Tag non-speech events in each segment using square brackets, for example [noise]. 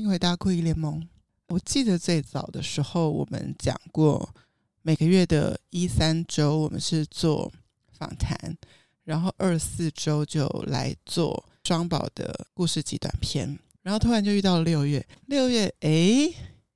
欢迎回到酷姨联盟。我记得最早的时候，我们讲过每个月的一三周，我们是做访谈，然后二四周就来做双宝的故事集短片，然后突然就遇到了六月，六月诶，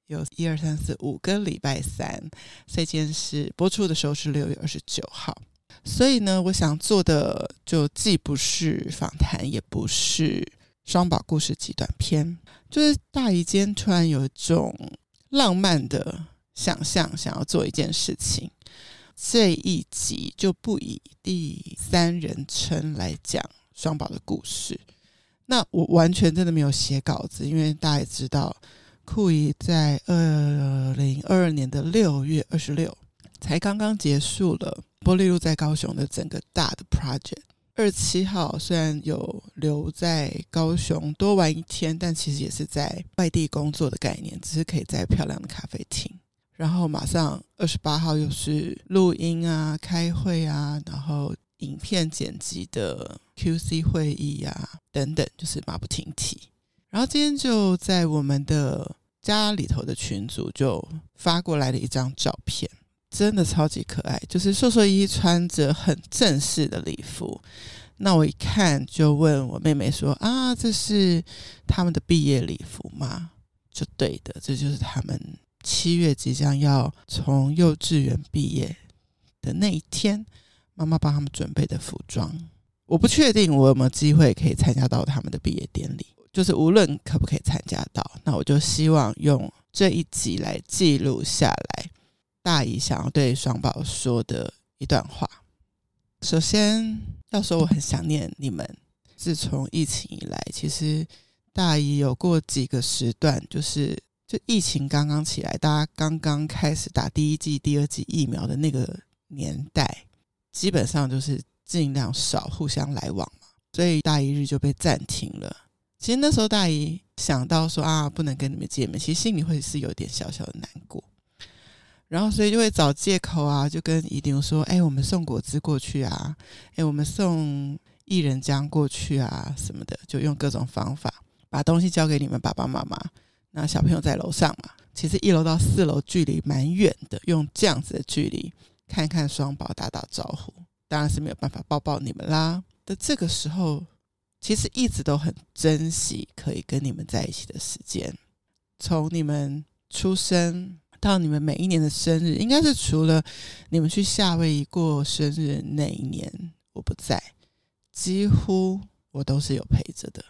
有一二三四五个礼拜三，所以今天是播出的时候是六月二十九号，所以呢，我想做的就既不是访谈，也不是。双宝故事集短篇，就是大姨间突然有一种浪漫的想象，想要做一件事情。这一集就不以第三人称来讲双宝的故事。那我完全真的没有写稿子，因为大家也知道，酷姨在二零二二年的六月二十六才刚刚结束了波丽露在高雄的整个大的 project。二十七号虽然有留在高雄多玩一天，但其实也是在外地工作的概念，只是可以在漂亮的咖啡厅。然后马上二十八号又是录音啊、开会啊，然后影片剪辑的 QC 会议啊等等，就是马不停蹄。然后今天就在我们的家里头的群组就发过来了一张照片。真的超级可爱，就是瘦瘦一穿着很正式的礼服。那我一看就问我妹妹说：“啊，这是他们的毕业礼服吗？”就对的，这就是他们七月即将要从幼稚园毕业的那一天，妈妈帮他们准备的服装。我不确定我有没有机会可以参加到他们的毕业典礼，就是无论可不可以参加到，那我就希望用这一集来记录下来。大姨想要对双宝说的一段话。首先要说我很想念你们。自从疫情以来，其实大姨有过几个时段，就是就疫情刚刚起来，大家刚刚开始打第一剂、第二剂疫苗的那个年代，基本上就是尽量少互相来往嘛，所以大姨日就被暂停了。其实那时候大姨想到说啊，不能跟你们见面，其实心里会是有点小小的难过。然后，所以就会找借口啊，就跟姨娘说：“哎，我们送果汁过去啊，哎，我们送薏仁浆过去啊，什么的，就用各种方法把东西交给你们爸爸妈妈。那小朋友在楼上嘛，其实一楼到四楼距离蛮远的，用这样子的距离看看双宝，打打招呼，当然是没有办法抱抱你们啦。的这个时候，其实一直都很珍惜可以跟你们在一起的时间，从你们出生。”到你们每一年的生日，应该是除了你们去夏威夷过生日那一年我不在，几乎我都是有陪着的。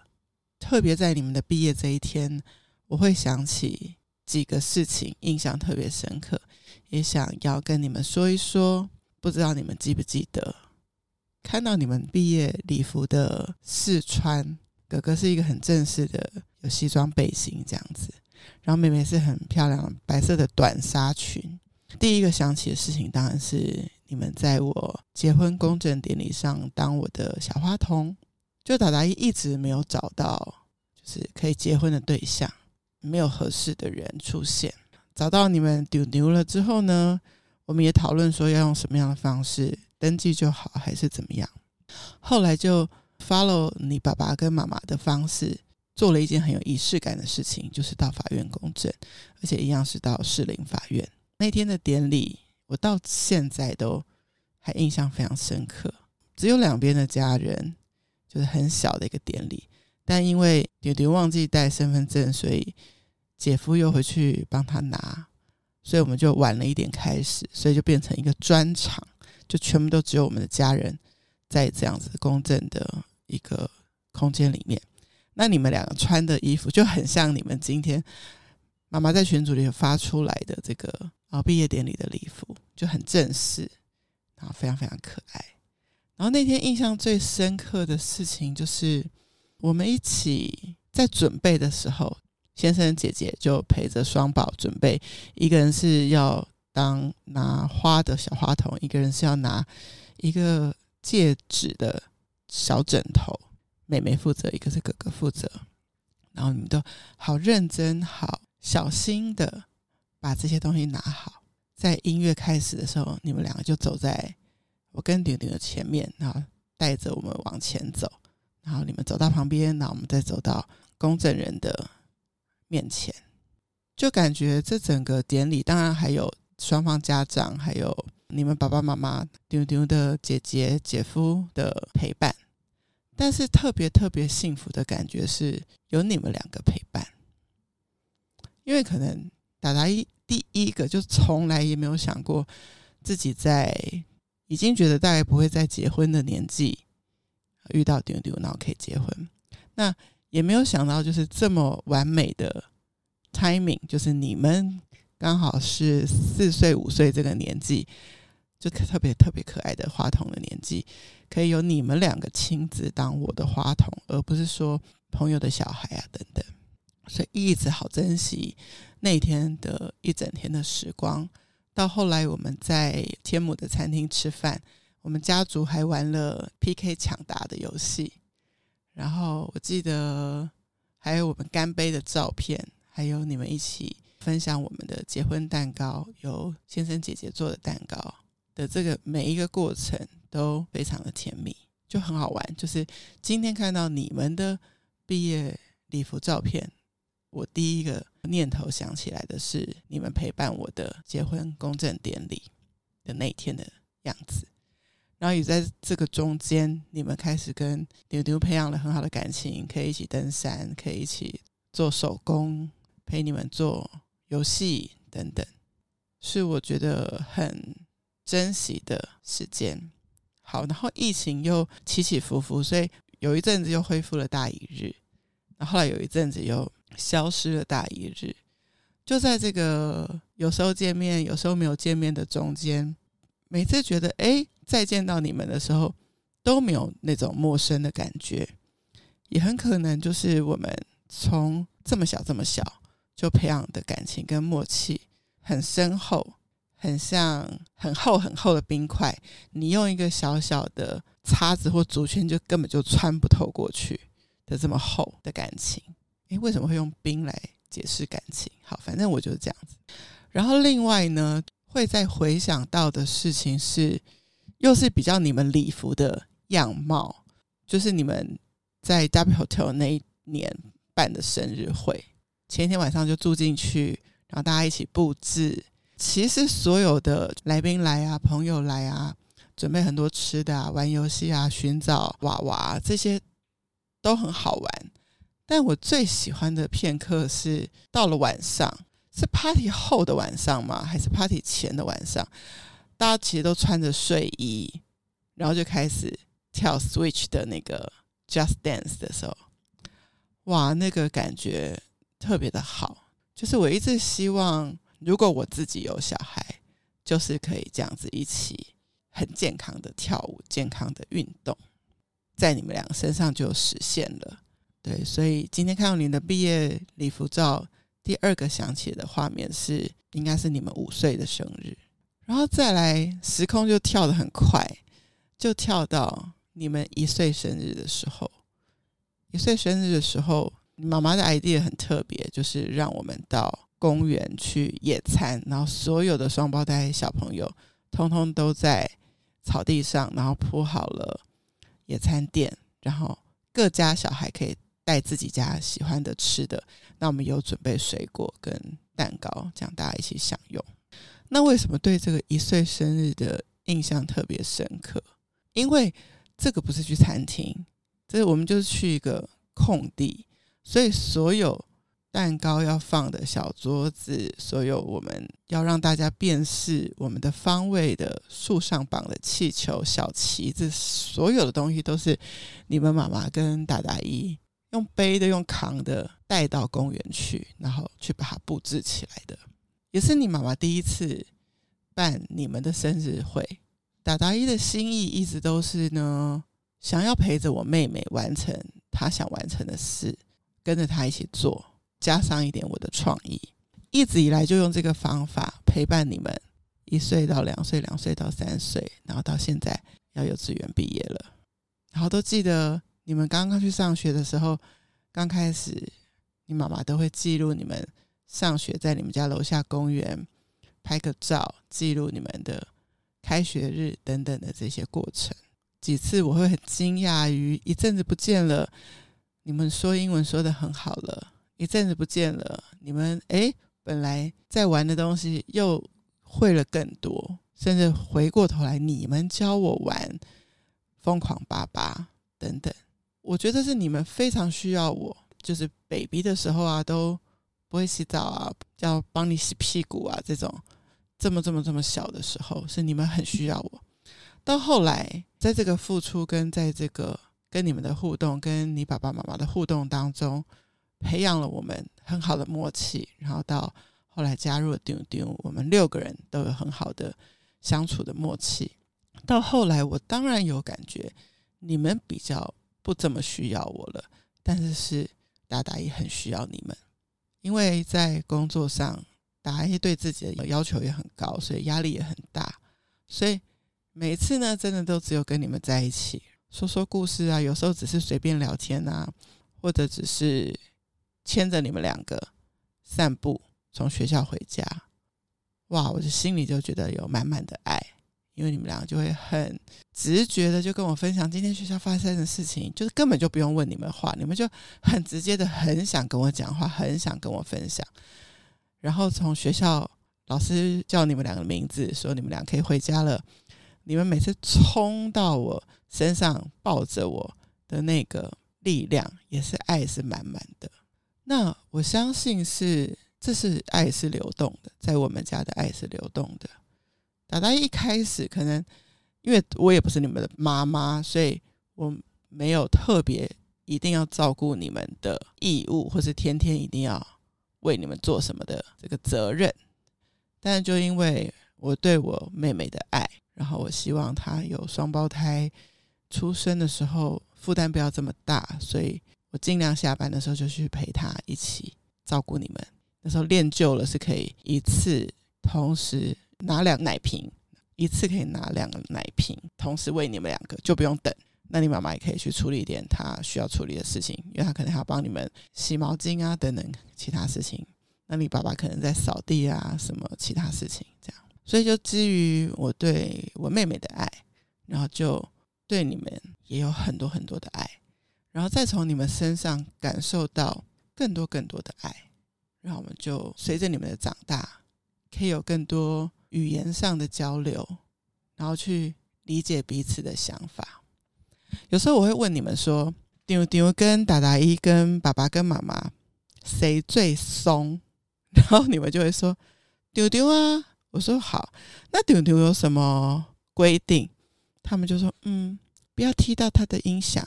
特别在你们的毕业这一天，我会想起几个事情，印象特别深刻，也想要跟你们说一说。不知道你们记不记得，看到你们毕业礼服的试穿，哥哥是一个很正式的，有西装背心这样子。然后妹妹是很漂亮的白色的短纱裙。第一个想起的事情当然是你们在我结婚公证典礼上当我的小花童。就达达一一直没有找到就是可以结婚的对象，没有合适的人出现。找到你们丢牛了之后呢，我们也讨论说要用什么样的方式登记就好，还是怎么样。后来就 follow 你爸爸跟妈妈的方式。做了一件很有仪式感的事情，就是到法院公证，而且一样是到士林法院。那天的典礼，我到现在都还印象非常深刻。只有两边的家人，就是很小的一个典礼，但因为弟弟忘记带身份证，所以姐夫又回去帮他拿，所以我们就晚了一点开始，所以就变成一个专场，就全部都只有我们的家人在这样子公证的一个空间里面。那你们两个穿的衣服就很像你们今天妈妈在群组里发出来的这个啊毕业典礼的礼服，就很正式，然后非常非常可爱。然后那天印象最深刻的事情就是我们一起在准备的时候，先生姐姐就陪着双宝准备，一个人是要当拿花的小花童，一个人是要拿一个戒指的小枕头。妹妹负责，一个是哥哥负责，然后你们都好认真、好小心的把这些东西拿好。在音乐开始的时候，你们两个就走在我跟丢丢的前面，然后带着我们往前走。然后你们走到旁边，然后我们再走到公证人的面前，就感觉这整个典礼，当然还有双方家长，还有你们爸爸妈妈、丢丢的姐姐、姐夫的陪伴，但是特别特别幸福的感觉是有你们两个陪伴，因为可能达达一第一个就从来也没有想过自己在已经觉得大概不会再结婚的年纪遇到丢丢，然后可以结婚，那。也没有想到，就是这么完美的 timing，就是你们刚好是四岁五岁这个年纪，就特别特别可爱的花童的年纪，可以有你们两个亲自当我的花童，而不是说朋友的小孩啊等等。所以一直好珍惜那天的一整天的时光。到后来我们在天母的餐厅吃饭，我们家族还玩了 PK 抢答的游戏。然后我记得还有我们干杯的照片，还有你们一起分享我们的结婚蛋糕，由先生姐姐做的蛋糕的这个每一个过程都非常的甜蜜，就很好玩。就是今天看到你们的毕业礼服照片，我第一个念头想起来的是你们陪伴我的结婚公证典礼的那一天的样子。然后也在这个中间，你们开始跟牛牛培养了很好的感情，可以一起登山，可以一起做手工，陪你们做游戏等等，是我觉得很珍惜的时间。好，然后疫情又起起伏伏，所以有一阵子又恢复了大一日，然后来有一阵子又消失了大一日，就在这个有时候见面，有时候没有见面的中间。每次觉得哎，再见到你们的时候都没有那种陌生的感觉，也很可能就是我们从这么小这么小就培养的感情跟默契很深厚，很像很厚很厚的冰块，你用一个小小的叉子或竹签就根本就穿不透过去的这么厚的感情。哎，为什么会用冰来解释感情？好，反正我就是这样子。然后另外呢，会再回想到的事情是，又是比较你们礼服的样貌，就是你们在 W Hotel 那一年办的生日会，前一天晚上就住进去，然后大家一起布置。其实所有的来宾来啊，朋友来啊，准备很多吃的啊，玩游戏啊，寻找娃娃这些都很好玩。但我最喜欢的片刻是到了晚上。是 party 后的晚上吗？还是 party 前的晚上？大家其实都穿着睡衣，然后就开始跳 Switch 的那个 Just Dance 的时候，哇，那个感觉特别的好。就是我一直希望，如果我自己有小孩，就是可以这样子一起很健康的跳舞、健康的运动，在你们两个身上就实现了。对，所以今天看到你的毕业礼服照。第二个想起的画面是，应该是你们五岁的生日，然后再来时空就跳得很快，就跳到你们一岁生日的时候。一岁生日的时候，妈妈的 idea 很特别，就是让我们到公园去野餐，然后所有的双胞胎小朋友通通都在草地上，然后铺好了野餐垫，然后各家小孩可以带自己家喜欢的吃的。那我们有准备水果跟蛋糕，这样大家一起享用。那为什么对这个一岁生日的印象特别深刻？因为这个不是去餐厅，这是我们就是去一个空地，所以所有蛋糕要放的小桌子，所有我们要让大家辨识我们的方位的树上绑的气球、小旗子，所有的东西都是你们妈妈跟大大姨。用背的，用扛的，带到公园去，然后去把它布置起来的，也是你妈妈第一次办你们的生日会。达达伊的心意一直都是呢，想要陪着我妹妹完成她想完成的事，跟着她一起做，加上一点我的创意，一直以来就用这个方法陪伴你们，一岁到两岁，两岁到三岁，然后到现在要幼稚园毕业了，然后都记得。你们刚刚去上学的时候，刚开始，你妈妈都会记录你们上学，在你们家楼下公园拍个照，记录你们的开学日等等的这些过程。几次我会很惊讶于一阵子不见了，你们说英文说的很好了，一阵子不见了，你们诶，本来在玩的东西又会了更多，甚至回过头来你们教我玩疯狂爸爸等等。我觉得是你们非常需要我，就是 baby 的时候啊，都不会洗澡啊，要帮你洗屁股啊，这种这么这么这么小的时候，是你们很需要我。到后来，在这个付出跟在这个跟你们的互动，跟你爸爸妈妈的互动当中，培养了我们很好的默契。然后到后来加入了丢丢，我们六个人都有很好的相处的默契。到后来，我当然有感觉，你们比较不怎么需要我了，但是是达达也很需要你们，因为在工作上，达达对自己的要求也很高，所以压力也很大，所以。每次呢，真的都只有跟你们在一起说说故事啊，有时候只是随便聊天啊，或者只是牵着你们两个散步，从学校回家，哇，我的心里就觉得有满满的爱，因为你们两个就会很直觉的就跟我分享今天学校发生的事情，就是根本就不用问你们话，你们就很直接的很想跟我讲话，很想跟我分享，然后从学校老师叫你们两个名字，说你们俩可以回家了。你们每次冲到我身上抱着我的那个力量，也是爱是满满的。那我相信是，这是爱是流动的，在我们家的爱是流动的。达达一开始可能因为我也不是你们的妈妈，所以我没有特别一定要照顾你们的义务，或是天天一定要为你们做什么的这个责任。但就因为我对我妹妹的爱。然后我希望她有双胞胎出生的时候负担不要这么大，所以我尽量下班的时候就去陪他一起照顾你们。那时候练就了是可以一次同时拿两奶瓶，一次可以拿两个奶瓶，同时喂你们两个就不用等。那你妈妈也可以去处理一点她需要处理的事情，因为她可能还要帮你们洗毛巾啊等等其他事情。那你爸爸可能在扫地啊什么其他事情这样。所以，就基于我对我妹妹的爱，然后就对你们也有很多很多的爱，然后再从你们身上感受到更多更多的爱，然后我们就随着你们的长大，可以有更多语言上的交流，然后去理解彼此的想法。有时候我会问你们说：“丢丢跟达达伊跟爸爸跟妈妈谁最松？” [laughs] 然后你们就会说：“丢丢啊。”我说好，那丢丢有什么规定？他们就说嗯，不要踢到他的音响。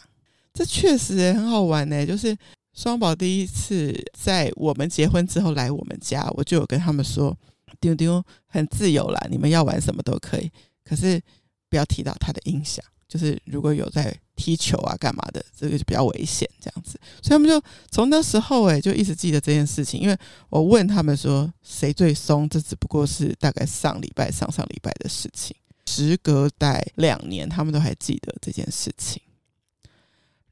这确实也很好玩呢。就是双宝第一次在我们结婚之后来我们家，我就有跟他们说，丢丢很自由啦，你们要玩什么都可以，可是不要踢到他的音响。就是如果有在踢球啊干嘛的，这个就比较危险这样子，所以他们就从那时候诶，就一直记得这件事情。因为我问他们说谁最松，这只不过是大概上礼拜、上上礼拜的事情，时隔待两年，他们都还记得这件事情。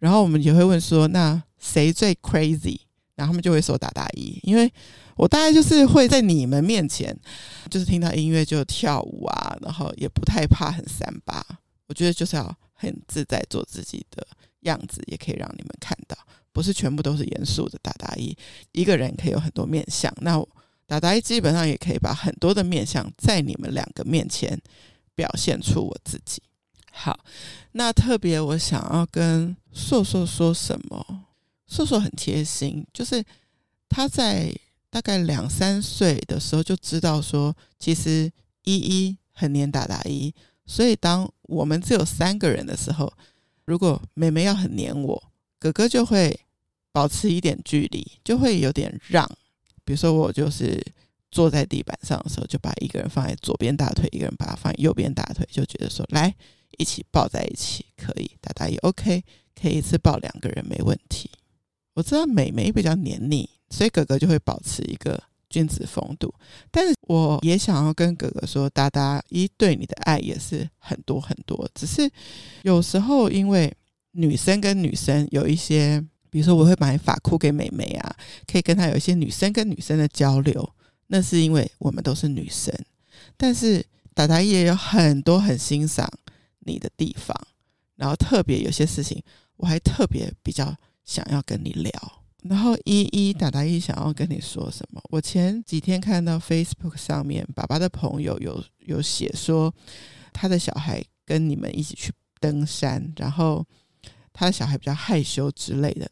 然后我们也会问说，那谁最 crazy？然后他们就会说达达伊，因为我大概就是会在你们面前，就是听到音乐就跳舞啊，然后也不太怕很三八。我觉得就是要很自在做自己的样子，也可以让你们看到，不是全部都是严肃的达达伊。一个人可以有很多面相，那达达伊基本上也可以把很多的面相在你们两个面前表现出我自己。好，那特别我想要跟硕硕说什么？硕硕很贴心，就是他在大概两三岁的时候就知道说，其实依依很黏达达依。所以，当我们只有三个人的时候，如果妹妹要很黏我，哥哥就会保持一点距离，就会有点让。比如说，我就是坐在地板上的时候，就把一个人放在左边大腿，一个人把它放在右边大腿，就觉得说，来一起抱在一起可以，大家也 OK，可以一次抱两个人没问题。我知道妹妹比较黏腻，所以哥哥就会保持一个。君子风度，但是我也想要跟哥哥说，达达一对你的爱也是很多很多，只是有时候因为女生跟女生有一些，比如说我会买发箍给妹妹啊，可以跟她有一些女生跟女生的交流，那是因为我们都是女生，但是达达也有很多很欣赏你的地方，然后特别有些事情，我还特别比较想要跟你聊。然后依依达达一想要跟你说什么？我前几天看到 Facebook 上面，爸爸的朋友有有写说，他的小孩跟你们一起去登山，然后他的小孩比较害羞之类的。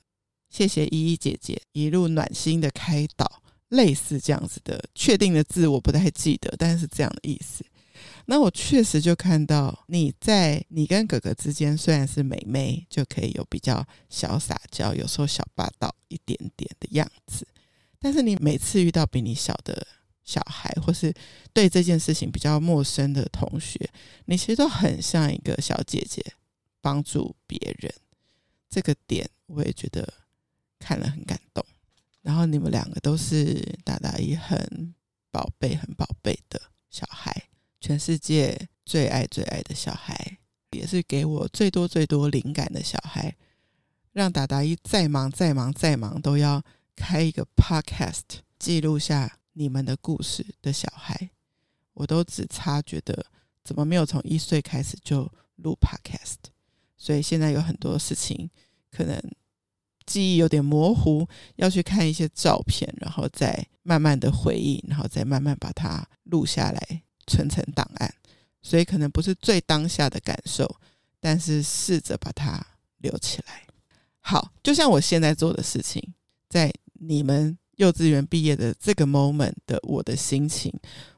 谢谢依依姐姐一路暖心的开导，类似这样子的确定的字我不太记得，但是这样的意思。那我确实就看到你在你跟哥哥之间，虽然是妹妹，就可以有比较小撒娇，有时候小霸道一点点的样子。但是你每次遇到比你小的小孩，或是对这件事情比较陌生的同学，你其实都很像一个小姐姐，帮助别人。这个点我也觉得看了很感动。然后你们两个都是大大一很宝贝、很宝贝的小孩。全世界最爱最爱的小孩，也是给我最多最多灵感的小孩，让达达一再忙再忙再忙都要开一个 podcast 记录下你们的故事的小孩，我都只差觉得怎么没有从一岁开始就录 podcast，所以现在有很多事情可能记忆有点模糊，要去看一些照片，然后再慢慢的回忆，然后再慢慢把它录下来。存成档案，所以可能不是最当下的感受，但是试着把它留起来。好，就像我现在做的事情，在你们幼稚园毕业的这个 moment 的我的心情，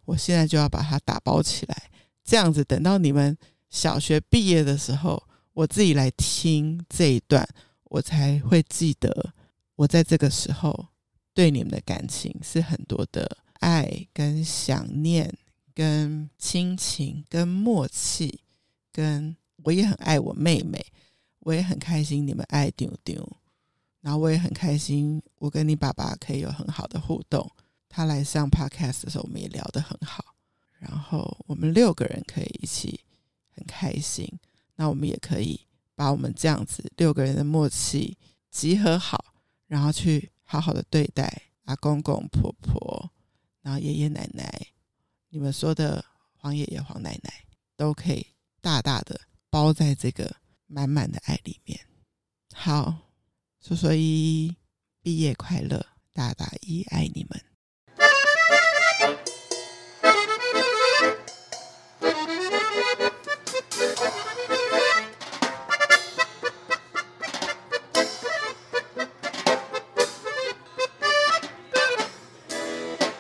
我现在就要把它打包起来，这样子等到你们小学毕业的时候，我自己来听这一段，我才会记得我在这个时候对你们的感情是很多的爱跟想念。跟亲情、跟默契、跟我也很爱我妹妹，我也很开心你们爱丢丢，然后我也很开心，我跟你爸爸可以有很好的互动。他来上 podcast 的时候，我们也聊得很好，然后我们六个人可以一起很开心。那我们也可以把我们这样子六个人的默契集合好，然后去好好的对待阿公公婆婆，然后爷爷奶奶。你们说的黄爷爷、黄奶奶都可以大大的包在这个满满的爱里面。好，说说依依毕业快乐，大大一爱你们。